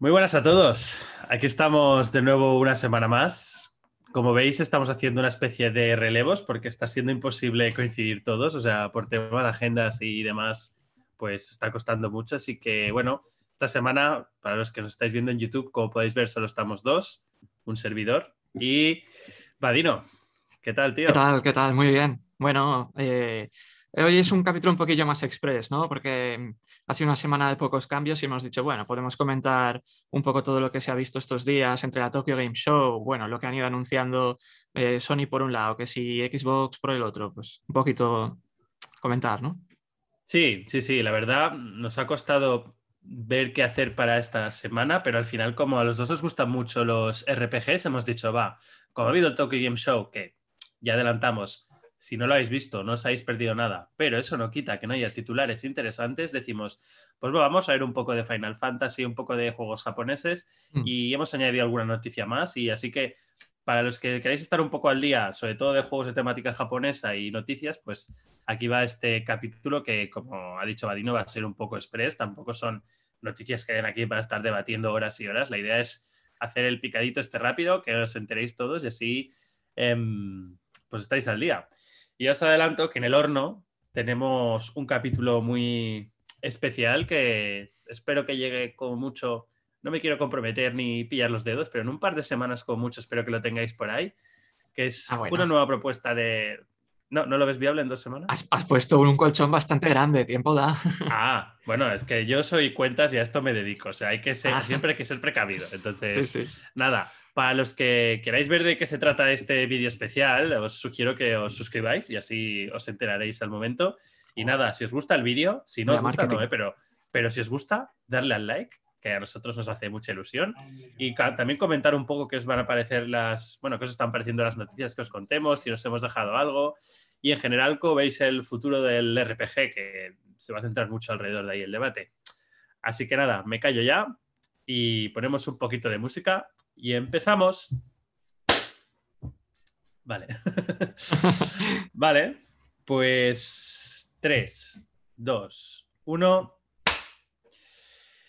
Muy buenas a todos. Aquí estamos de nuevo una semana más. Como veis, estamos haciendo una especie de relevos porque está siendo imposible coincidir todos. O sea, por tema de agendas y demás, pues está costando mucho. Así que, bueno, esta semana, para los que nos estáis viendo en YouTube, como podéis ver, solo estamos dos, un servidor y Vadino. ¿Qué tal, tío? ¿Qué tal? ¿Qué tal? Muy bien. Bueno, eh, Hoy es un capítulo un poquillo más express, ¿no? Porque mm, ha sido una semana de pocos cambios y hemos dicho, bueno, podemos comentar un poco todo lo que se ha visto estos días entre la Tokyo Game Show, bueno, lo que han ido anunciando eh, Sony por un lado, que si Xbox por el otro, pues un poquito comentar, ¿no? Sí, sí, sí, la verdad nos ha costado ver qué hacer para esta semana, pero al final como a los dos os gustan mucho los RPGs, hemos dicho, va, como ha habido el Tokyo Game Show, que ya adelantamos, si no lo habéis visto, no os habéis perdido nada, pero eso no quita que no haya titulares interesantes, decimos, pues vamos a ver un poco de Final Fantasy, un poco de juegos japoneses mm. y hemos añadido alguna noticia más y así que para los que queráis estar un poco al día, sobre todo de juegos de temática japonesa y noticias, pues aquí va este capítulo que, como ha dicho Vadino, va a ser un poco express, tampoco son noticias que hayan aquí para estar debatiendo horas y horas, la idea es hacer el picadito este rápido, que os enteréis todos y así em, pues estáis al día. Y os adelanto que en el horno tenemos un capítulo muy especial que espero que llegue con mucho. No me quiero comprometer ni pillar los dedos, pero en un par de semanas con mucho espero que lo tengáis por ahí. Que es ah, una nueva propuesta de. No, ¿no lo ves viable en dos semanas? Has, puesto un colchón bastante grande, tiempo da. Ah, bueno, es que yo soy cuentas y a esto me dedico. O sea, hay que ser, ah. siempre hay que ser precavido. Entonces, nada, para los que queráis ver de qué se trata este vídeo especial, os sugiero que os suscribáis y así os enteraréis al momento. Y nada, si os gusta el vídeo, si no os gusta, no, ¿eh? pero, pero si os gusta, darle al like, que a nosotros nos hace mucha ilusión. Y también comentar un poco qué os van a parecer las, bueno, qué os están pareciendo las noticias que os contemos, si nos hemos dejado algo. Y en general, cómo veis el futuro del RPG, que se va a centrar mucho alrededor de ahí el debate. Así que nada, me callo ya y ponemos un poquito de música y empezamos. Vale. vale. Pues 3, 2, 1.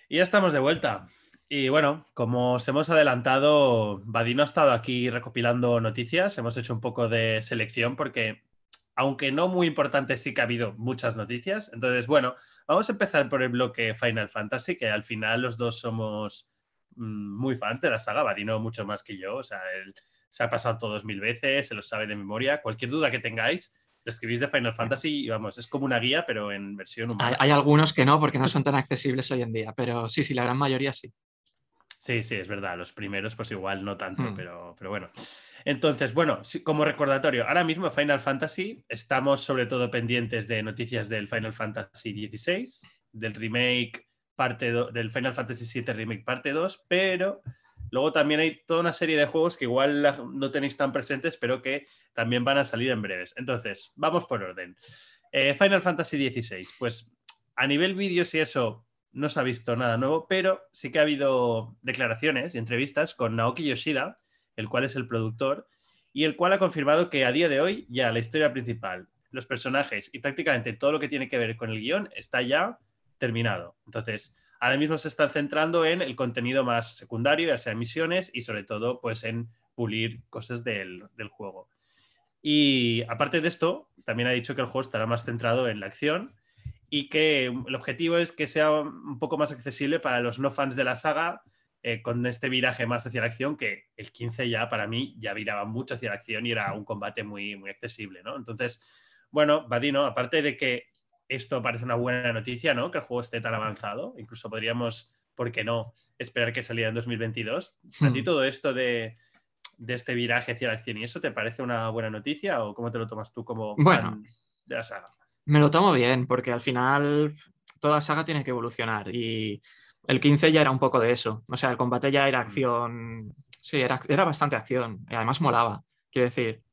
Y ya estamos de vuelta. Y bueno, como os hemos adelantado, Vadino ha estado aquí recopilando noticias. Hemos hecho un poco de selección porque, aunque no muy importante, sí que ha habido muchas noticias. Entonces, bueno, vamos a empezar por el bloque Final Fantasy, que al final los dos somos muy fans de la saga, Vadino mucho más que yo, o sea, él se ha pasado todos mil veces, se lo sabe de memoria. Cualquier duda que tengáis, escribís de Final Fantasy y vamos, es como una guía, pero en versión humana. Hay, algunos que no, porque no son tan accesibles hoy en día, pero sí, sí, la gran mayoría sí. Sí, sí, es verdad. Los primeros, pues igual no tanto, hmm. pero, pero bueno. Entonces, bueno, como recordatorio, ahora mismo Final Fantasy estamos sobre todo pendientes de noticias del Final Fantasy XVI, del remake parte del Final Fantasy VII Remake parte 2, pero luego también hay toda una serie de juegos que igual no tenéis tan presentes, pero que también van a salir en breves. Entonces, vamos por orden. Eh, Final Fantasy XVI, pues a nivel vídeos y eso no se ha visto nada nuevo, pero sí que ha habido declaraciones y entrevistas con Naoki Yoshida, el cual es el productor, y el cual ha confirmado que a día de hoy ya la historia principal, los personajes y prácticamente todo lo que tiene que ver con el guion está ya terminado. Entonces, ahora mismo se está centrando en el contenido más secundario, ya sea misiones y sobre todo pues en pulir cosas del, juego. Y aparte de esto, también ha dicho que el juego estará más centrado en la acción y que el objetivo es que sea un poco más accesible para los no fans de la saga eh, con este viraje más hacia la acción, que el 15 ya para mí ya viraba mucho hacia la acción y era un combate muy, muy accesible, ¿no? Entonces, bueno, Vadino, aparte de que esto parece una buena noticia, ¿no? Que el juego esté tan avanzado. Incluso podríamos, ¿por qué no?, esperar que saliera en 2022. ¿A ti hmm. todo esto de, este viraje hacia la acción y eso te parece una buena noticia o cómo te lo tomas tú como fan de la saga? Me lo tomo bien, porque al final toda saga tiene que evolucionar y el 15 ya era un poco de eso. O sea, el combate ya era hmm. acción. Sí, era, era bastante acción. Y además molaba. Quiero decir,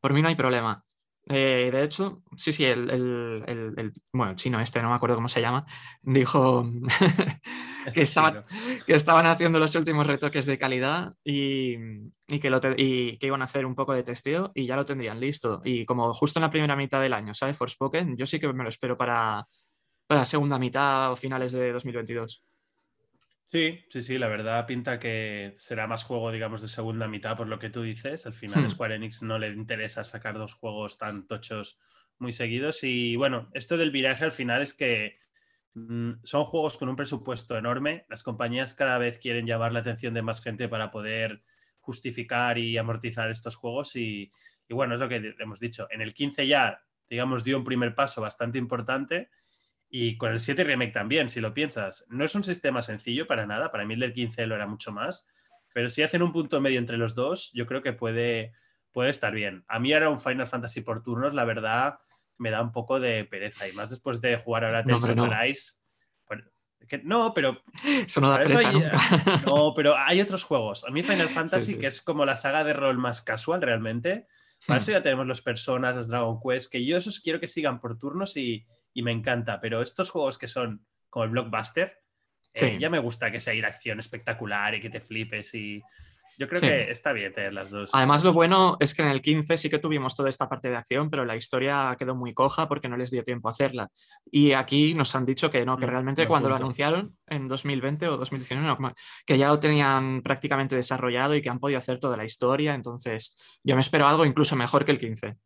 por mí no hay problema. Eh, de hecho, sí, sí, el, el, bueno, chino este, no me acuerdo cómo se llama, dijo que, estaban, que estaban haciendo los últimos retoques de calidad y, y que lo y que iban a hacer un poco de testeo y ya lo tendrían listo. Y como justo en la primera mitad del año, ¿sabes? Forspoken, yo sí que me lo espero para, para la segunda mitad o finales de 2022. Sí, sí, sí, la verdad pinta que será más juego, digamos, de segunda mitad por lo que tú dices. Al final Hmm. Square Enix no le interesa sacar dos juegos tan tochos muy seguidos. Y bueno, esto del viraje al final es que mm, son juegos con un presupuesto enorme. Las compañías cada vez quieren llamar la atención de más gente para poder justificar y amortizar estos juegos. Y, y bueno, es lo que hemos dicho. En el 15 ya, digamos, dio un primer paso bastante importante. Y con el 7 Remake también, si lo piensas. No es un sistema sencillo para nada. Para mí el del 15 lo era mucho más. Pero si hacen un punto medio entre los dos, yo creo que puede, puede estar bien. A mí ahora un Final Fantasy por turnos, la verdad, me da un poco de pereza. Y más después de jugar ahora No, Tales hombre, of no. Arise. Bueno, que- no, pero Eso no da pereza hay- nunca. no, pero hay otros juegos. A mí Final Fantasy, sí. que es como la saga de rol más casual realmente, para Hmm. eso ya tenemos los Personas, los Dragon Quest, que yo esos quiero que sigan por turnos y, y me encanta. Pero estos juegos que son como el Blockbuster, eh, ya me gusta que sea ir acción espectacular y que te flipes y yo creo Sí. que está bien tener las dos. Además, lo bueno es que en el 15 sí que tuvimos toda esta parte de acción, pero la historia quedó muy coja porque no les dio tiempo a hacerla. Y aquí nos han dicho que no, que Mm, realmente cuando lo anunciaron en 2020 o 2019, no, que ya lo tenían prácticamente desarrollado y que han podido hacer toda la historia. Entonces, yo me espero algo incluso mejor que el 15.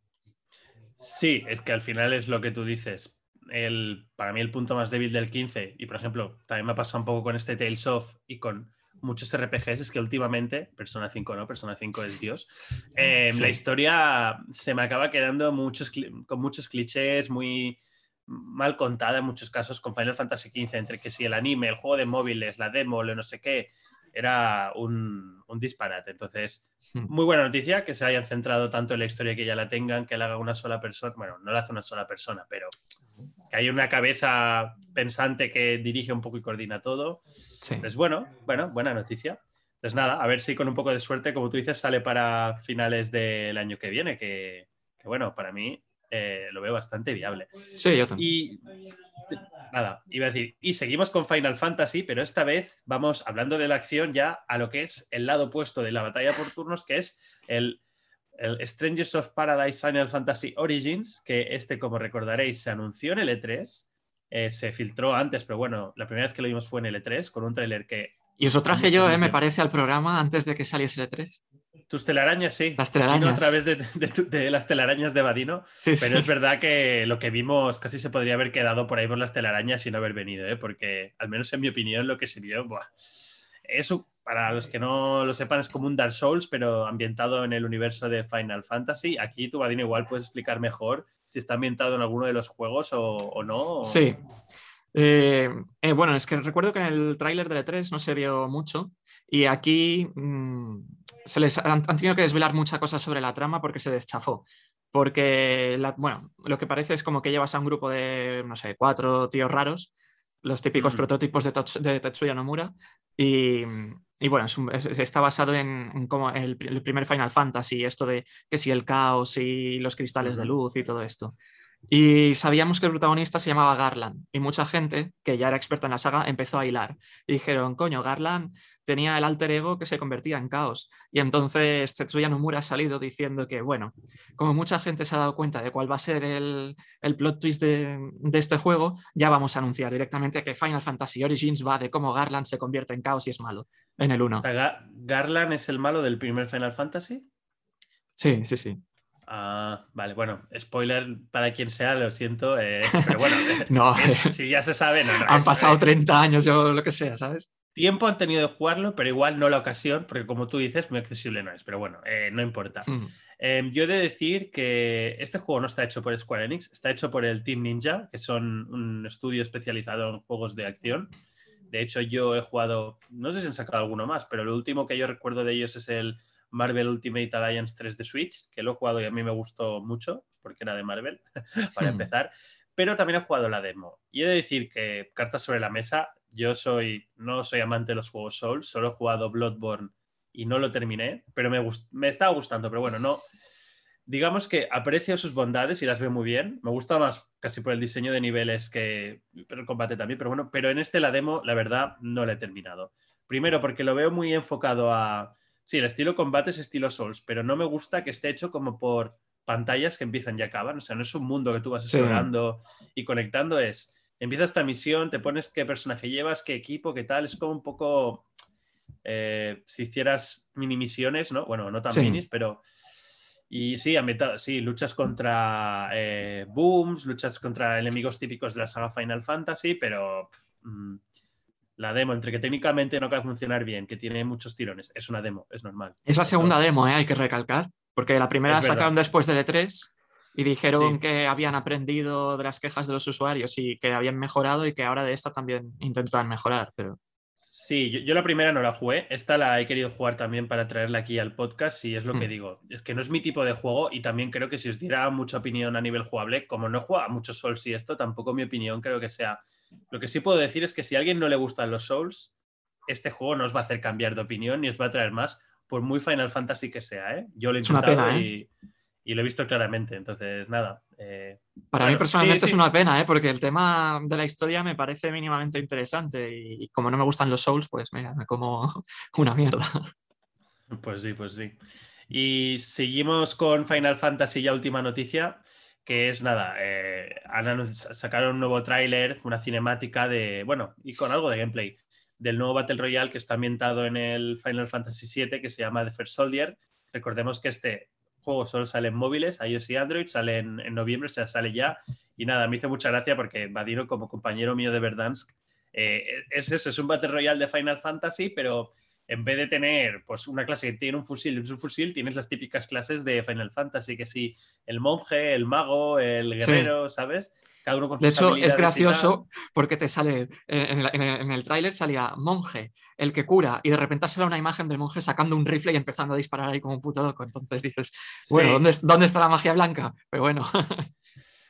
Sí, es que al final es lo que tú dices. El, para mí el punto más débil del 15, y por ejemplo, también me ha pasado un poco con este Tales of y con muchos RPGs, es que últimamente, Persona 5 no, Persona 5 es Dios, eh, Sí. la historia se me acaba quedando muchos, con muchos clichés, muy mal contada en muchos casos con Final Fantasy XV, entre que si el anime, el juego de móviles, la demo, lo no sé qué, era un, un disparate. Entonces, Hmm. muy buena noticia que se hayan centrado tanto en la historia que ya la tengan, que la haga una sola persona. Bueno, no la hace una sola persona, pero que hay una cabeza pensante que dirige un poco y coordina todo. Sí. Pues bueno, bueno, buena noticia. Pues nada, a ver si con un poco de suerte, como tú dices, sale para finales del año que viene, que, que bueno, para mí eh, lo veo bastante viable. Sí, yo también. Y nada, iba a decir, y seguimos con Final Fantasy, pero esta vez vamos hablando de la acción ya a lo que es el lado opuesto de la batalla por turnos, que es el, el Strangers of Paradise Final Fantasy Origins, que este, como recordaréis, se anunció en el E3, eh, se filtró antes, pero bueno, la primera vez que lo vimos fue en el E3, con un tráiler que... Y os lo traje yo, eh, me parece, al programa antes de que saliese el E3. Tus telarañas, sí. Las Vino telarañas. a través de, de las telarañas de Vadino. Sí, Pero sí. es verdad que lo que vimos casi se podría haber quedado por ahí por las telarañas y no haber venido, ¿eh? porque al menos en mi opinión lo que se vio, buah, eso para los que no lo sepan es como un Dark Souls, pero ambientado en el universo de Final Fantasy. Aquí tú, Vadino, igual puedes explicar mejor si está ambientado en alguno de los juegos o, no. Sí. Eh, eh, bueno, es que recuerdo que en el tráiler del E3 no se vio mucho y aquí mm, se les han, han tenido que desvelar muchas cosas sobre la trama porque se deschafó. Porque, la- bueno, lo que parece es como que llevas a un grupo de, no sé, cuatro tíos raros, los típicos Ujú. prototipos de, Tots- de Tetsuya Nomura, y, y bueno, es un- es- está basado en, en como el, el primer Final Fantasy, esto de que si el caos y los cristales de luz y todo esto. Y sabíamos que el protagonista se llamaba Garland y mucha gente que ya era experta en la saga empezó a hilar y dijeron, coño, Garland tenía el alter ego que se convertía en caos. Y entonces Tetsuya Nomura ha salido diciendo que, bueno, como mucha gente se ha dado cuenta de cuál va a ser el, el plot twist de, de este juego, ya vamos a anunciar directamente que Final Fantasy Origins va de cómo Garland se convierte en caos y es malo en el 1. O sea, Ga- Garland es el malo del primer Final Fantasy. Sí, sí, sí. Ah, vale, bueno, spoiler para quien sea, lo siento, eh, pero bueno, No, es- si ya se sabe, no, no, han es- pasado eh, 30 años, yo lo que sea, ¿sabes? Tiempo han tenido de jugarlo, pero igual no la ocasión, porque como tú dices, muy accesible no es, pero bueno, eh, no importa. Mm. Eh, yo he de decir que este juego no está hecho por Square Enix, está hecho por el Team Ninja, que son un estudio especializado en juegos de acción. De hecho, yo he jugado, no sé si han sacado alguno más, pero lo último que yo recuerdo de ellos es el Marvel Ultimate Alliance 3 de Switch, que lo he jugado y a mí me gustó mucho, porque era de Marvel, para Hmm. empezar. Pero también he jugado la demo. Y he de decir que, cartas sobre la mesa, yo soy, no soy amante de los juegos Souls, solo he jugado Bloodborne y no lo terminé, pero me, me estaba gustando, pero bueno, no. Digamos que aprecio sus bondades y las veo muy bien. Me gusta más casi por el diseño de niveles que pero el combate también, pero bueno, pero en este la demo, la verdad, no la he terminado. Primero porque lo veo muy enfocado a... Sí, el estilo combate es estilo Souls, pero no me gusta que esté hecho como por pantallas que empiezan y acaban. O sea, no es un mundo que tú vas Sí. explorando y conectando, es empieza esta misión, te pones qué personaje llevas, qué equipo, qué tal, es como un poco eh, si hicieras mini misiones, ¿no? Bueno, no tan minis, pero... Y sí, sí, luchas contra eh, booms, luchas contra enemigos típicos de la saga Final Fantasy, pero mm, la demo, entre que técnicamente no acaba de funcionar bien, que tiene muchos tirones, es una demo, es normal. Es la segunda demo, ¿eh? hay que recalcar, porque la primera la sacaron después del E3 y dijeron que habían aprendido de las quejas de los usuarios y que habían mejorado y que ahora de esta también intentan mejorar, pero... Sí, yo, la primera no la jugué, esta la he querido jugar también para traerla aquí al podcast y es lo que mm. digo, es que no es mi tipo de juego y también creo que si os diera mucha opinión a nivel jugable, como no juega mucho Souls y esto, tampoco mi opinión creo que sea... Lo que sí puedo decir es que si a alguien no le gustan los Souls, este juego no os va a hacer cambiar de opinión ni os va a traer más, por muy Final Fantasy que sea, ¿eh? Yo lo he intentado y... ¿eh? Y lo he visto claramente. Entonces, nada. Eh, Para mí personalmente es una pena, ¿eh? porque el tema de la historia me parece mínimamente interesante y, como no me gustan los Souls, pues mira, me como una mierda. Pues sí, pues sí. Y seguimos con Final Fantasy, ya última noticia, que es nada, eh, sacaron un nuevo tráiler, una cinemática de, bueno, y con algo de gameplay, del nuevo Battle Royale que está ambientado en el Final Fantasy VII, que se llama The First Soldier. Recordemos que este juego solo sale en móviles, iOS y Android, sale en, noviembre, o sea, sale ya. Y nada, me hizo mucha gracia porque Vadino, como compañero mío de Verdansk, eh, es eso, es un Battle Royale de Final Fantasy, pero en vez de tener pues, una clase que tiene un fusil y un fusil, tienes las típicas clases de Final Fantasy, que sí, el monje, el mago, el guerrero, ¿sabes? De hecho, es gracioso porque te sale en, el, tráiler salía monje, el que cura, y de repente sale una imagen del monje sacando un rifle y empezando a disparar ahí como un puto loco. Entonces dices, bueno, ¿dónde, ¿dónde está la magia blanca? Pero bueno.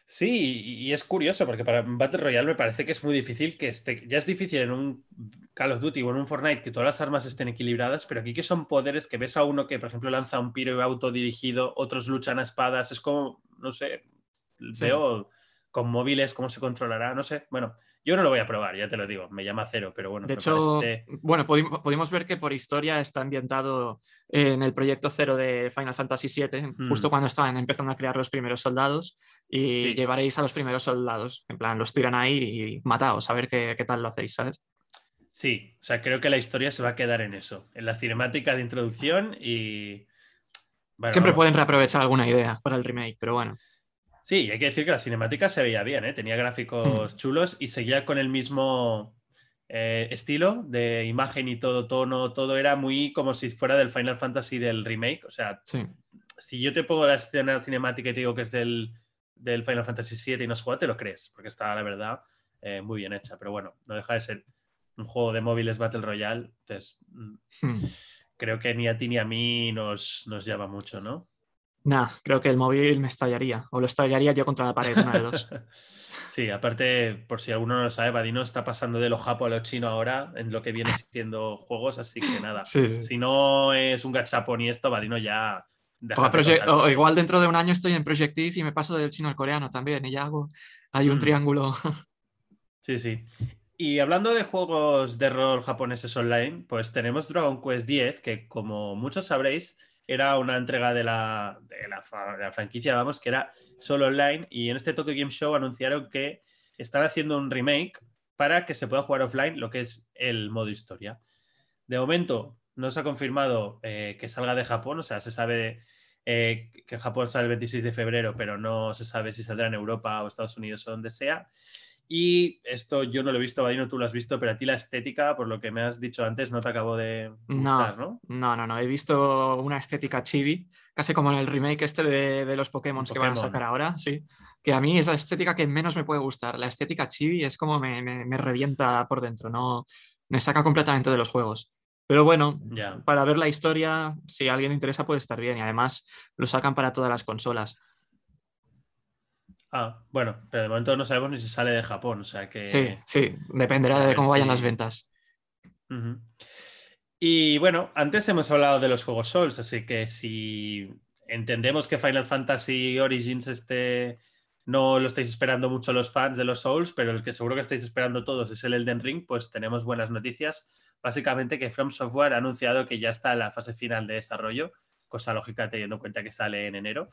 Sí, y es curioso porque para Battle Royale me parece que es muy difícil que esté. Ya es difícil en un Call of Duty o en un Fortnite que todas las armas estén equilibradas, pero aquí que son poderes que ves a uno que, por ejemplo, lanza un piro autodirigido, otros luchan a espadas, es como, no sé, veo con móviles, cómo se controlará, no sé. Bueno, yo no lo voy a probar, ya te lo digo, me llama cero, pero bueno. De hecho, bueno, pudimos, ver que por historia está ambientado en el proyecto cero de Final Fantasy VII, justo mm. cuando estaban empezando a crear los primeros soldados, y llevaréis a los primeros soldados, en plan, los tiran ahí y mataos, a ver qué, qué tal lo hacéis, ¿sabes? Sí, o sea, creo que la historia se va a quedar en eso, en la cinemática de introducción y... Siempre pueden reaprovechar alguna idea para el remake, pero bueno. Sí, hay que decir que la cinemática se veía bien, ¿eh? tenía gráficos mm. chulos y seguía con el mismo eh, estilo de imagen y todo, tono, todo era muy como si fuera del Final Fantasy del remake. O sea, si yo te pongo la escena cinemática y te digo que es del, Final Fantasy VII y no has jugado, te lo crees, porque está, la verdad, eh, muy bien hecha. Pero bueno, no deja de ser un juego de móviles Battle Royale. Entonces, mm, hmm. creo que ni a ti ni a mí nos, nos llama mucho, ¿no? Nah, creo que el móvil me estallaría. O lo estallaría yo contra la pared, una de dos. Sí, aparte, por si alguno no lo sabe, Vadino está pasando de lo japo a lo chino ahora en lo que viene siendo juegos, así que nada. Si no es un gachapón y esto, Vadino ya. O, igual dentro de un año estoy en Projective y me paso del chino al coreano también y ya hago. Hay un mm. triángulo. Sí, sí. Y hablando de juegos de rol japoneses online, pues tenemos Dragon Quest X, que como muchos sabréis, era una entrega de la, de la, franquicia, vamos, que era solo online. Y en este Tokyo Game Show anunciaron que están haciendo un remake para que se pueda jugar offline lo que es el modo historia. De momento no se ha confirmado eh, que salga de Japón, o sea, se sabe eh, que Japón sale el 26 de febrero, pero no se sabe si saldrá en Europa o Estados Unidos o donde sea. Y esto yo no lo he visto, Vadino, tú lo has visto, pero a ti la estética, por lo que me has dicho antes, no te acabo de gustar, ¿no? No, no, no. He visto una estética chibi, casi como en el remake este de, los Pokémon que van a sacar ahora, sí. Que a mí es la estética que menos me puede gustar. La estética chibi es como me, me, revienta por dentro, no me saca completamente de los juegos. Pero bueno, para ver la historia, si a alguien le interesa, puede estar bien. Y además lo sacan para todas las consolas. Ah, bueno, pero de momento no sabemos ni si sale de Japón, o sea que... Sí, sí, dependerá de cómo vayan las ventas. Y bueno, antes hemos hablado de los juegos Souls, así que si entendemos que Final Fantasy Origins este no lo estáis esperando mucho los fans de los Souls, pero el que seguro que estáis esperando todos es el Elden Ring, pues tenemos buenas noticias. Básicamente que From Software ha anunciado que ya está en la fase final de desarrollo, cosa lógica teniendo en cuenta que sale en enero,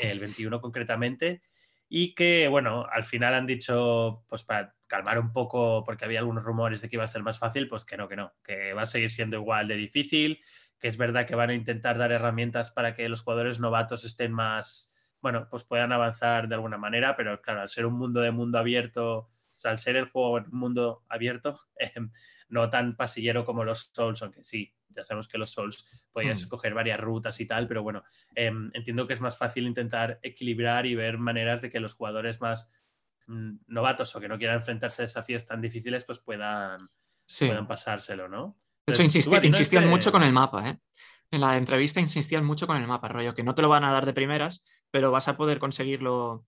el 21 concretamente. Y que, bueno, al final han dicho, pues para calmar un poco, porque había algunos rumores de que iba a ser más fácil, pues que no, que no, que va a seguir siendo igual de difícil, que es verdad que van a intentar dar herramientas para que los jugadores novatos estén más, bueno, pues puedan avanzar de alguna manera, pero claro, al ser un mundo de mundo abierto, o sea, al ser el juego un mundo abierto, em, no tan pasillero como los Souls, aunque sí, ya sabemos que los Souls podías Mm. escoger varias rutas y tal, pero bueno, em, entiendo que es más fácil intentar equilibrar y ver maneras de que los jugadores más mm, novatos o que no quieran enfrentarse a desafíos tan difíciles, pues puedan, Sí. puedan pasárselo, ¿no? De hecho, insistían Este- mucho con el mapa, ¿eh? En la entrevista insistían mucho con el mapa, rollo, que no te lo van a dar de primeras, pero vas a poder conseguirlo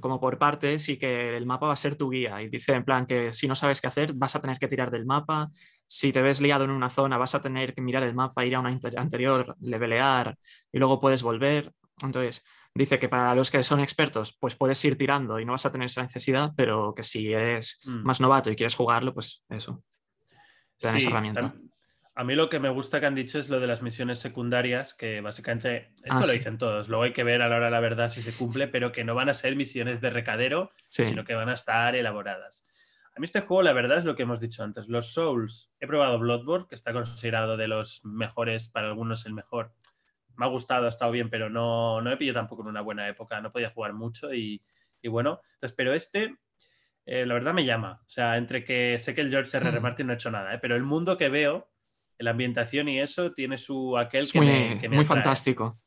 como por partes y que el mapa va a ser tu guía. Y dice en plan que si no sabes qué hacer, vas a tener que tirar del mapa. Si te ves liado en una zona, vas a tener que mirar el mapa, ir a una anterior, levelear y luego puedes volver. Entonces, dice que para los que son expertos, pues puedes ir tirando y no vas a tener esa necesidad, pero que si eres Mm. más novato y quieres jugarlo, pues eso. te dan esa herramienta. tam- A mí lo que me gusta que han dicho es lo de las misiones secundarias, que básicamente, esto Ah, lo sí. dicen todos, luego hay que ver a la hora la verdad si se cumple, pero que no van a ser misiones de recadero, Sí. sino que van a estar elaboradas. A mí este juego, la verdad, es lo que hemos dicho antes. Los Souls, he probado Bloodborne, que está considerado de los mejores, para algunos el mejor. Me ha gustado, ha estado bien, pero no, no me pilló tampoco en una buena época, no podía jugar mucho y, y bueno, entonces, pero este, eh, la verdad me llama. O sea, entre que sé que el George R. R. Martin no ha hecho nada, ¿eh? pero el mundo que veo, la ambientación y eso, tiene su aquel Es que muy, me, que me muy fantástico.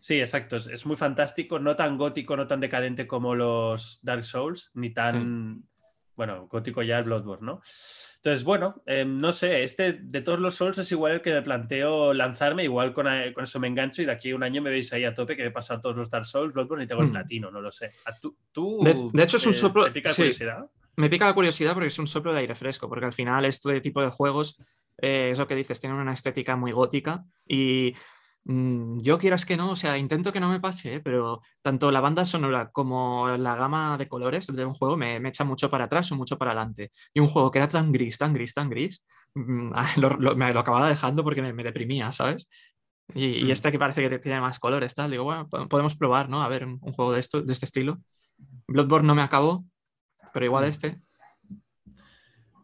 Sí, exacto. Es, es muy fantástico, no tan gótico, no tan decadente como los Dark Souls, ni tan, bueno, gótico ya el Bloodborne, ¿no? Entonces, bueno, eh, no sé, este de todos los Souls es igual el que me planteo lanzarme, igual con, eh, con eso me engancho y de aquí a un año me veis ahí a tope que me he pasado todos los Dark Souls, Bloodborne y tengo el Mm. platino, no lo sé. ¿A tú, tú, De- de hecho, es un soplo- ¿Te pica sí. curiosidad? Me pica la curiosidad porque es un soplo de aire fresco, porque al final este tipo de juegos, eh, es lo que dices, tienen una estética muy gótica y mm, yo quieras que no, o sea, intento que no me pase, ¿eh? pero tanto la banda sonora como la gama de colores de un juego me, me echa mucho para atrás o mucho para adelante. Y un juego que era tan gris, tan gris, tan gris, mm, lo- lo- me lo acababa dejando porque me, me deprimía, ¿sabes? Y, y Mm. este que parece que tiene más colores, tal, digo, bueno, po- podemos probar, ¿no? A ver, un, un juego de, esto, de este estilo. Bloodborne no me acabó, pero igual Mm. este.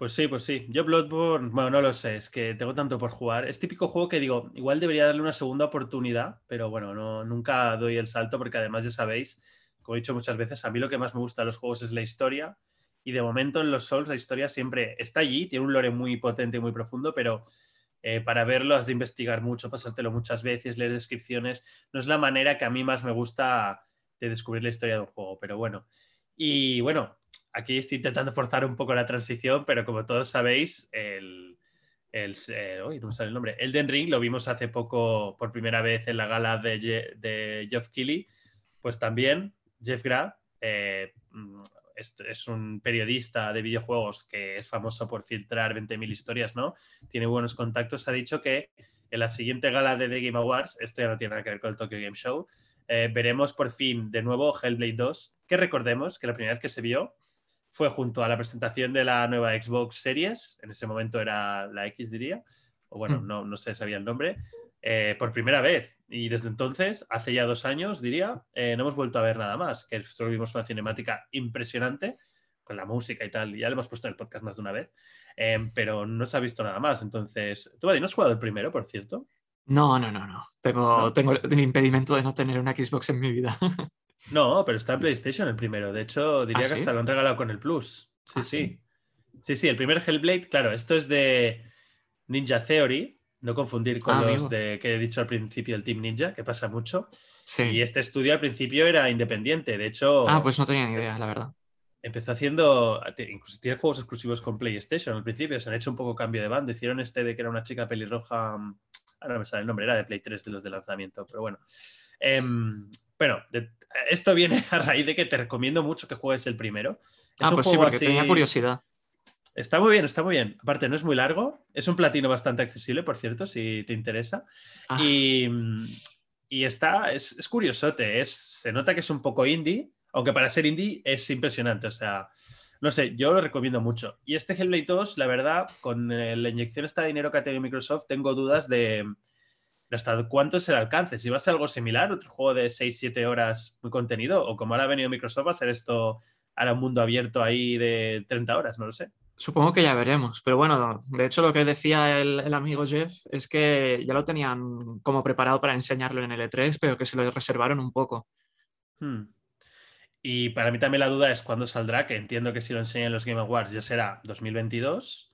Pues sí, pues sí. Yo Bloodborne, bueno, no lo sé, es que tengo tanto por jugar. Es típico juego que digo, igual debería darle una segunda oportunidad, pero bueno, no, nunca doy el salto porque además ya sabéis, como he dicho muchas veces, a mí lo que más me gusta de los juegos es la historia y de momento en los Souls la historia siempre está allí, tiene un lore muy potente y muy profundo, pero eh, para verlo has de investigar mucho, pasártelo muchas veces, leer descripciones. No es la manera que a mí más me gusta de descubrir la historia de un juego, pero bueno. Y bueno, aquí estoy intentando forzar un poco la transición, pero como todos sabéis, el, el eh, uy, no me sale el nombre, Elden Ring lo vimos hace poco por primera vez en la gala de, Je- de Geoff Keighley, pues también Jeff Graff eh, mm, es, es un periodista de videojuegos que es famoso por filtrar 20.000 historias, ¿no? Tiene buenos contactos, ha dicho que en la siguiente gala de The Game Awards, esto ya no tiene nada que ver con el Tokyo Game Show, eh, veremos por fin de nuevo Hellblade 2, que recordemos que la primera vez que se vio fue junto a la presentación de la nueva Xbox Series, en ese momento era la X diría, o bueno, Hmm. no, no sé, sabía el nombre, eh, por primera vez. Y desde entonces, hace ya dos años diría, eh, no hemos vuelto a ver nada más, que solo vimos una cinemática impresionante con la música y tal, ya lo hemos puesto en el podcast más de una vez, eh, pero no se ha visto nada más. Entonces, tú, Adi, ¿no has jugado el primero, por cierto? No, no, no, no. Tengo, No. tengo el impedimento de no tener una Xbox en mi vida. No, pero está en PlayStation el primero. De hecho, diría ¿Ah, que sí? hasta lo han regalado con el Plus. Sí, ¿Ah, sí. Sí, sí, el primer Hellblade, claro, esto es de Ninja Theory, no confundir con Ah, los amigo. de que he dicho al principio del Team Ninja, que pasa mucho. Sí. Y este estudio al principio era independiente. De hecho, Ah, pues no tenía ni idea, la verdad. empezó haciendo. Incluso tiene juegos exclusivos con PlayStation al principio. Se han hecho un poco cambio de bando. Hicieron este de que era una chica pelirroja. mm, Ahora no me sale el nombre, era de Play 3 de los de lanzamiento, pero bueno. Em, bueno, de- esto viene a raíz de que te recomiendo mucho que juegues el primero. Es Ah, pues sí, porque así- tenía curiosidad. Está muy bien, está muy bien. Aparte, no es muy largo. Es un platino bastante accesible, por cierto, si te interesa. Ah, Y, y está, es, es curiosote. Es, se nota que es un poco indie, aunque para ser indie es impresionante. O sea, no sé, yo lo recomiendo mucho. Y este Hellblade 2, la verdad, con eh, la inyección esta de dinero que ha tenido Microsoft, tengo dudas de, hasta cuánto es el alcance. Si va a ser algo similar, otro juego de 6-7 horas muy contenido, o como ahora ha venido Microsoft, va a ser esto ahora un mundo abierto ahí de 30 horas, no lo sé. Supongo que ya veremos, pero bueno, de hecho lo que decía el, amigo Jeff es que ya lo tenían como preparado para enseñarlo en el E3, pero que se lo reservaron un poco. Hmm. Y para mí también la duda es cuándo saldrá, que entiendo que si lo enseñan en los Game Awards ya será 2022.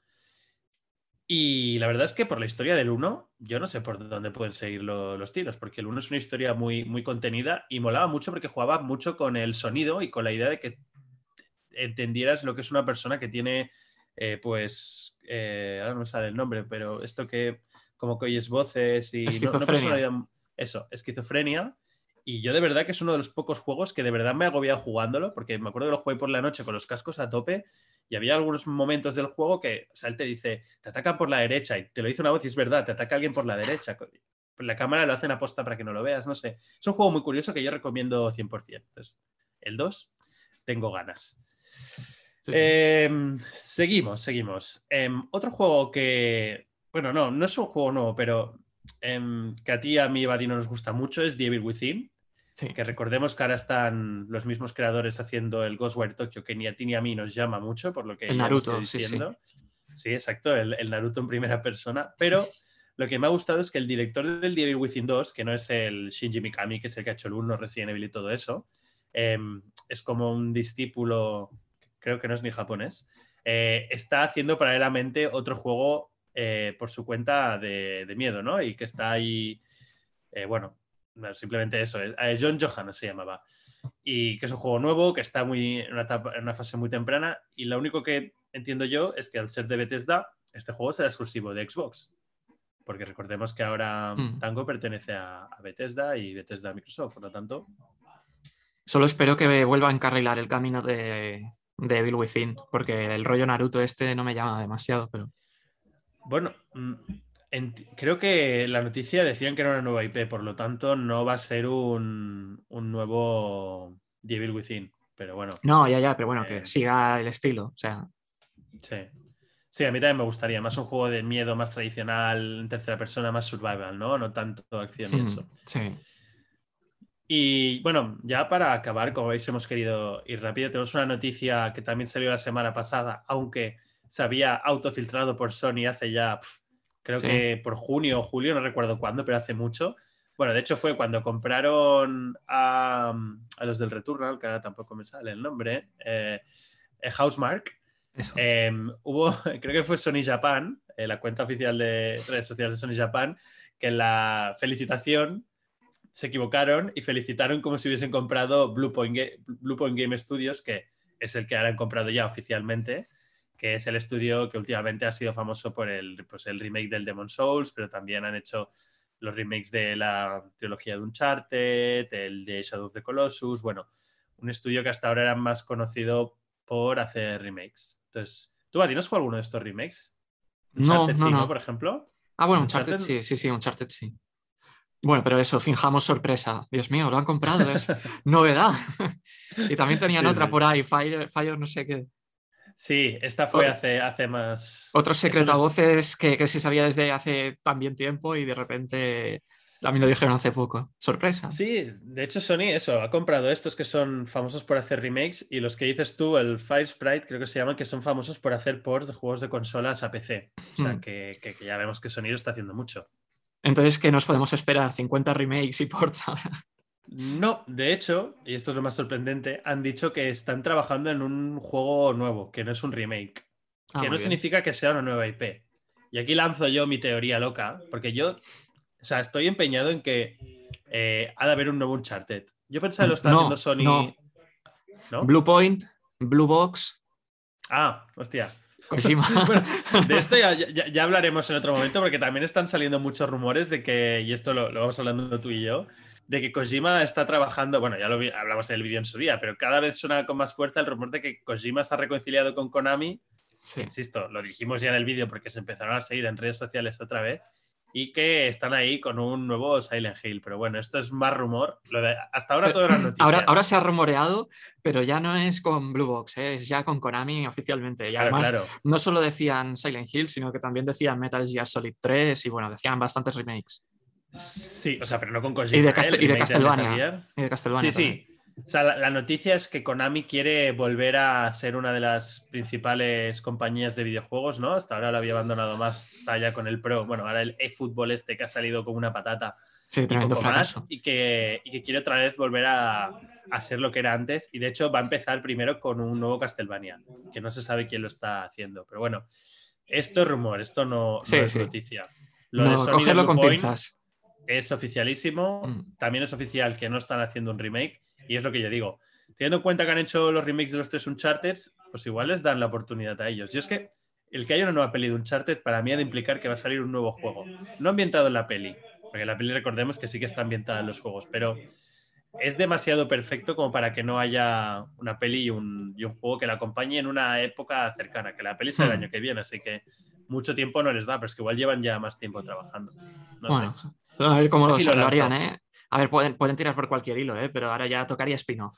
Y la verdad es que por la historia del 1, yo no sé por dónde pueden seguir los tiros, porque el 1 es una historia muy, muy contenida y molaba mucho porque jugaba mucho con el sonido y con la idea de que entendieras lo que es una persona que tiene, eh, pues, eh, ahora no me sale el nombre, pero esto que como que oyes voces y... Esquizofrenia. eso, esquizofrenia. Y yo de verdad que es uno de los pocos juegos que de verdad me ha agobiado jugándolo, porque me acuerdo que lo jugué por la noche con los cascos a tope y había algunos momentos del juego que, o sea, él te dice, te atacan por la derecha y te lo dice una voz y es verdad, te ataca alguien por la derecha. La cámara lo hacen aposta para que no lo veas, no sé. Es un juego muy curioso que yo recomiendo 100%. Entonces, el 2, tengo ganas. Em, seguimos, seguimos. Em, otro juego que, bueno, no, no es un juego nuevo, pero em, que a ti, a mí, Badi, nos gusta mucho es Devil Within. Que recordemos que ahora están los mismos creadores haciendo el Ghostwire Tokyo, que ni a ti ni a mí nos llama mucho, por lo que el Naruto, diciendo. Sí, exacto, el, el, Naruto en primera persona. Pero lo que me ha gustado es que el director del Devil Within 2, que no es el Shinji Mikami, que es el que ha hecho el 1, Resident Evil y todo eso, es como un discípulo creo que no es ni japonés, eh, está haciendo paralelamente otro juego eh, por su cuenta de, miedo, ¿no? Y que está ahí, eh, bueno, simplemente eso, John Johanna se llamaba. Y que es un juego nuevo, que está muy, en, una fase muy temprana. Y lo único que entiendo yo es que al ser de Bethesda, este juego será exclusivo de Xbox. Porque recordemos que ahora mm. Tango pertenece a, a Bethesda y Bethesda a Microsoft, por lo tanto. Solo espero que vuelva a encarrilar el camino de, de Evil Within, porque el rollo Naruto este no me llama demasiado, pero... Bueno, mm, creo que la noticia decían que era una nueva IP, por lo tanto no va a ser un, nuevo Devil Within, pero bueno. No, ya, ya, pero bueno, que eh, siga el estilo, o sea... Sí. Sí, a mí también me gustaría, más un juego de miedo más tradicional, en tercera persona, más survival, ¿no? No tanto acción y hmm, eso. Sí. Y bueno, ya para acabar, como veis, hemos querido ir rápido. Tenemos una noticia que también salió la semana pasada, aunque se había autofiltrado por Sony hace ya, creo que por junio o julio, no recuerdo cuándo, pero hace mucho. Bueno, de hecho fue cuando compraron a, los del Returnal, que ahora tampoco me sale el nombre, eh, eh Housemark. Em, hubo, creo que fue Sony Japan, eh, la cuenta oficial de redes sociales de Sony Japan, que en la felicitación se equivocaron y felicitaron como si hubiesen comprado Blue Point, Game Studios, que es el que ahora han comprado ya oficialmente, que es el estudio que últimamente ha sido famoso por el, pues el remake del Demon Souls, pero también han hecho los remakes de la trilogía de Uncharted, el de Shadow of the Colossus, bueno, un estudio que hasta ahora era más conocido por hacer remakes. Entonces, ¿tú, a tienes alguno de estos remakes? Uncharted no, no, no. por ejemplo. Ah, bueno, Uncharted, sí, sí, sí, Uncharted sí. Bueno, pero eso, finjamos sorpresa. Dios mío, lo han comprado, es novedad. y también tenían otra por ahí, Fire, Fire, no sé qué. Sí, esta fue hace, hace más. Otro secreto a voces que, que se sabía desde hace también tiempo y de repente a mí lo dijeron hace poco. Sorpresa. Sí, de hecho, Sony, eso, ha comprado estos que son famosos por hacer remakes y los que dices tú, el Fire Sprite, creo que se llaman, que son famosos por hacer ports de juegos de consolas a PC. O sea, hmm. que, que, ya vemos que Sony lo está haciendo mucho. Entonces, ¿qué nos podemos esperar? ¿50 remakes y ports No, de hecho, y esto es lo más sorprendente, han dicho que están trabajando en un juego nuevo, que no es un remake. Ah, que no significa que sea una nueva IP. Y aquí lanzo yo mi teoría loca, porque yo, o sea, estoy empeñado en que eh, ha de haber un nuevo Uncharted. Yo pensaba que lo está haciendo Sony. No. Blue Point, Blue Box. Ah, hostia. de esto ya, hablaremos en otro momento porque también están saliendo muchos rumores de que, y esto lo, vamos hablando tú y yo, de que Kojima está trabajando, bueno, ya lo hablamos en el vídeo en su día, pero cada vez suena con más fuerza el rumor de que Kojima se ha reconciliado con Konami. Sí. Insisto, lo dijimos ya en el vídeo porque se empezaron a seguir en redes sociales otra vez y que están ahí con un nuevo Silent Hill. Pero bueno, esto es más rumor. hasta ahora todo era noticia. Ahora, ahora se ha rumoreado, pero ya no es con Blue Box, ¿eh? es ya con Konami oficialmente. Y además, no solo decían Silent Hill, sino que también decían Metal Gear Solid 3 y bueno, decían bastantes remakes. Sí, o sea, pero no con Kojima. Y de, ¿eh? Castel- El y de Castlevania. Y de Castlevania. Sí, también. sí. O sea, la, la noticia es que Konami quiere volver a ser una de las principales compañías de videojuegos, ¿no? Hasta ahora lo había abandonado más, está ya con el Pro. Bueno, ahora el eFootball este que ha salido como una patata Sí, y tremendo más, y que, y que quiere otra vez volver a, a ser lo que era antes. Y de hecho va a empezar primero con un nuevo Castlevania, que no se sabe quién lo está haciendo. Pero bueno, esto es rumor, esto no, es sí. noticia. Lo No, de cogerlo con Point pinzas. Es oficialísimo. Mm. También es oficial que no están haciendo un remake. Y es lo que yo digo. Teniendo en cuenta que han hecho los remakes de los tres Uncharted, pues igual les dan la oportunidad a ellos. Yo es que el que haya una nueva peli de Uncharted para mí ha de implicar que va a salir un nuevo juego. No ambientado en la peli, porque la peli recordemos que sí que está ambientada en los juegos, pero es demasiado perfecto como para que no haya una peli y un, y un juego que la acompañe en una época cercana, que la peli sea el Hmm. año que viene, así que mucho tiempo no les da, pero es que igual llevan ya más tiempo trabajando. No bueno, sé. A ver cómo lo, lo harían, ¿eh? A ver, pueden, pueden tirar por cualquier hilo, ¿eh? Pero ahora ya tocaría spin-off.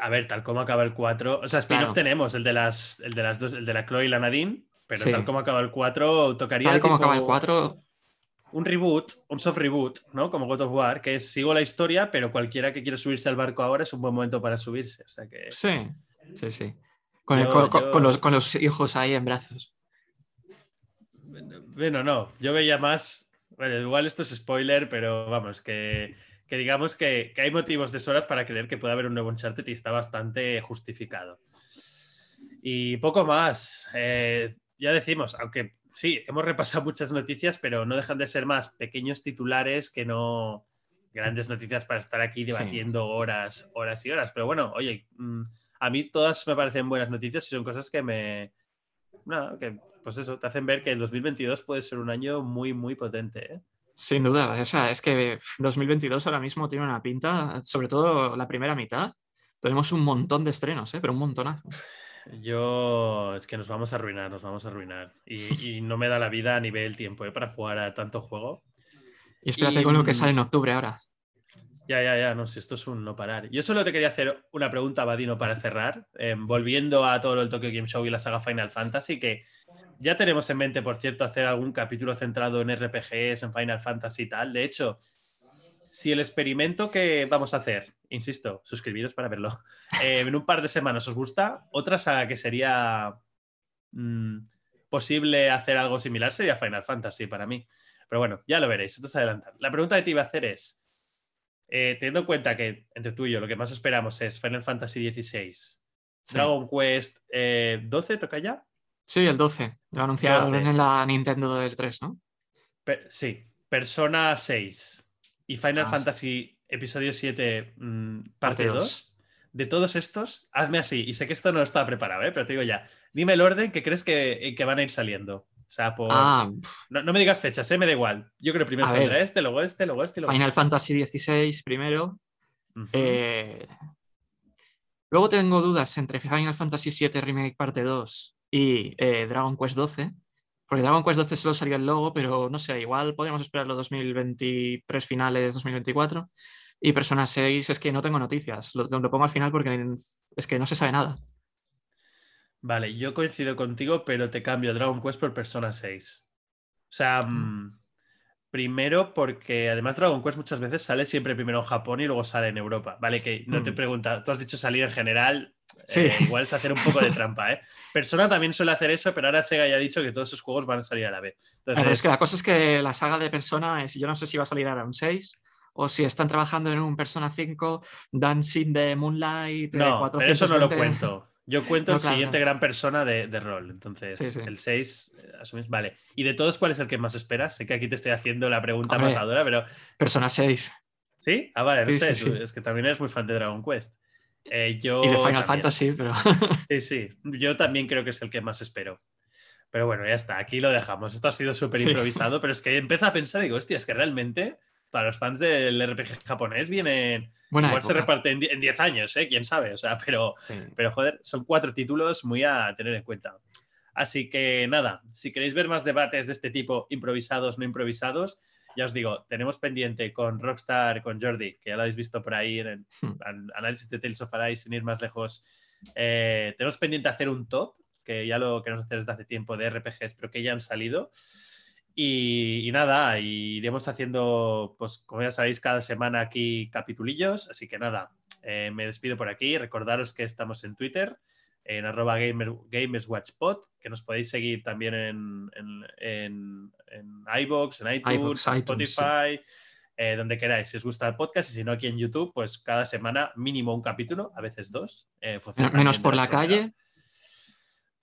A ver, tal como acaba el 4. O sea, spin-off Claro. tenemos, el de las, el de las dos, el de la Chloe y la Nadine, pero Sí. tal como acaba el 4, tocaría. Tal como tipo acaba el 4, Un reboot, un soft reboot, ¿no? Como God of War, que es sigo la historia, pero cualquiera que quiera subirse al barco ahora es un buen momento para subirse. O sea que. sí, sí, sí. Con, el- Yo- con- con- yo- con los, con los hijos ahí en brazos. Bueno, no, yo veía más. Bueno, igual esto es spoiler, pero vamos, que, que digamos que, que hay motivos de sobras para creer que puede haber un nuevo Uncharted y está bastante justificado. Y poco más. Eh, ya decimos, aunque sí, hemos repasado muchas noticias, pero no dejan de ser más pequeños titulares que no grandes noticias para estar aquí Sí. debatiendo horas, horas y horas. Pero bueno, oye, mm, a mí todas me parecen buenas noticias y son cosas que me, nada, que pues eso, te hacen ver que el 2022 puede ser un año muy, muy potente. ¿eh? Sin duda, o sea, es que 2022 ahora mismo tiene una pinta, sobre todo la primera mitad. Tenemos un montón de estrenos, ¿eh? pero un montonazo. Yo es que nos vamos a arruinar, nos vamos a arruinar. Y, y no me da la vida ni ve el tiempo ¿eh? para jugar a tanto juego. Y espérate Y, con lo que mm, sale en octubre ahora. Ya, ya, ya, no sé, esto es un no parar. Yo solo te quería hacer una pregunta, Vadino, para cerrar, eh, volviendo a todo el Tokyo Game Show y la saga Final Fantasy, que ya tenemos en mente, por cierto, hacer algún capítulo centrado en RPGs, en Final Fantasy y tal. De hecho, si el experimento que vamos a hacer, insisto, suscribiros para verlo, eh, en un par de semanas os gusta, otra saga que sería mm, posible hacer algo similar sería Final Fantasy para mí. Pero bueno, ya lo veréis, esto es adelantar. La pregunta que te iba a hacer es, eh, teniendo en cuenta que entre tú y yo lo que más esperamos es Final Fantasy XVI, Sí. Dragon Quest eh, 12, ¿toca ya? Sí, el 12. Lo anunciaron 12. en la Nintendo del 3, ¿no? Per- sí, Persona 6 y Final Ah, Fantasy Episodio 7 mm, parte Parte 2. dos. De todos estos, hazme así. Y sé que esto no estaba preparado, ¿eh? pero te digo ya. Dime el orden que crees que, que van a ir saliendo. O sea, por... Ah, no, no me digas fechas, ¿eh? me da igual. Yo creo que primero saldrá ver. este, luego este, luego este. Luego Final este. Fantasy XVI primero. Eh, Luego tengo dudas entre Final Fantasy VII Remake Parte 2 y eh, Dragon Quest 12. Porque Dragon Quest 12 solo salió el logo, pero no sé, igual podríamos esperarlo 2023 finales, 2024. Y Persona 6 es que no tengo noticias. Lo, lo pongo al final porque es que no se sabe nada. Vale, yo coincido contigo, pero te cambio Dragon Quest por Persona 6. O sea, mm, primero porque además Dragon Quest muchas veces sale siempre primero en Japón y luego sale en Europa. Vale, que no te Mm. pregunta, tú has dicho salir en general, Sí. eh, igual es hacer un poco de trampa, ¿eh? Persona también suele hacer eso, pero ahora Sega ya ha dicho que todos sus juegos van a salir a la vez. Pero Entonces, es que la cosa es que la saga de Persona es, yo no sé si va a salir ahora un 6 o si están trabajando en un Persona 5, Dancing de Moonlight, eh, no, pero eso no lo 420. cuento. Yo cuento No, el claro, siguiente gran persona de, de rol. Entonces, Sí, sí. el 6, eh, asumís. Vale. ¿Y de todos cuál es el que más esperas? Sé que aquí te estoy haciendo la pregunta Hombre. matadora, pero Persona 6 ¿Sí? Ah, vale, no Sí, sé, tú- es que también eres muy fan de Dragon Quest. Eh, yo y de Final también. Fantasy, pero Sí, sí, yo también creo que es el que más espero. Pero bueno, ya está, aquí lo dejamos. Esto ha sido súper improvisado, pero es que empiezo a pensar y digo, hostia, es que realmente para los fans del RPG japonés vienen... buena igual se época. en die- en 10 años, ¿eh? ¿Quién sabe? O sea, pero, Sí. pero joder, son cuatro títulos muy a tener en cuenta. Así que nada, si queréis ver más debates de este tipo, improvisados, no improvisados, ya os digo, tenemos pendiente con Rockstar, con Jordi, que ya lo habéis visto por ahí en el Hmm. an- análisis de Tales of Arise, sin ir más lejos. eh, tenemos pendiente hacer un top, que ya lo queremos hacer desde hace tiempo, de RPGs, pero que ya han salido. Y, nada, iremos haciendo, pues como ya sabéis, cada semana aquí capitulillos. Así que nada, eh, me despido por aquí. Recordaros que estamos en Twitter, en arroba gamerswatchpod, que nos podéis seguir también en, en, en, en iVoox, en iTunes, Spotify. Eh, donde queráis, si os gusta el podcast y si no aquí en YouTube, pues cada semana mínimo un capítulo, a veces dos. Eh, menos por la calle.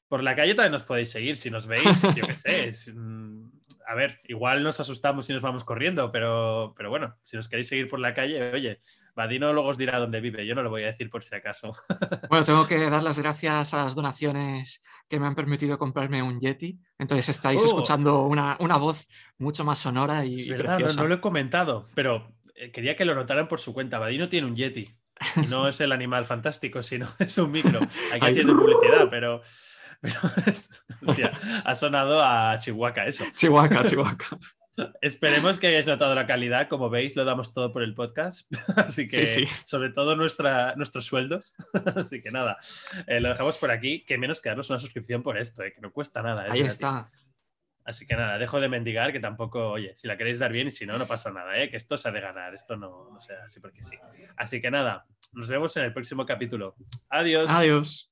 Por la calle también nos podéis seguir, si nos veis, yo qué sé. Mm, a ver, igual nos asustamos y nos vamos corriendo, pero, pero bueno, si nos queréis seguir por la calle, oye, Vadino luego os dirá dónde vive, yo no lo voy a decir por si acaso. Bueno, tengo que dar las gracias a las donaciones que me han permitido comprarme un Yeti, entonces estáis oh. escuchando una, voz mucho más sonora y... Es verdad, no, lo he comentado, pero eh, quería que lo notaran por su cuenta. Vadino tiene un Yeti y no es el animal fantástico, sino es un micro. Aquí haciendo publicidad, pero... Pero ha sonado a Chihuahua eso. Chihuahua, Chihuahua. Esperemos que hayáis notado la calidad. Como veis, lo damos todo por el podcast. Así que, sobre todo nuestra, nuestros sueldos. Así que nada, eh, lo dejamos por aquí. Que menos que darnos una suscripción por esto, eh, que no cuesta nada. Ahí está. Así que nada, dejo de mendigar, que tampoco, oye, si la queréis dar bien y si no, no pasa nada, ¿eh? que esto se ha de ganar, esto no, no sea así porque sí. Así que nada, nos vemos en el próximo capítulo. Adiós. Adiós.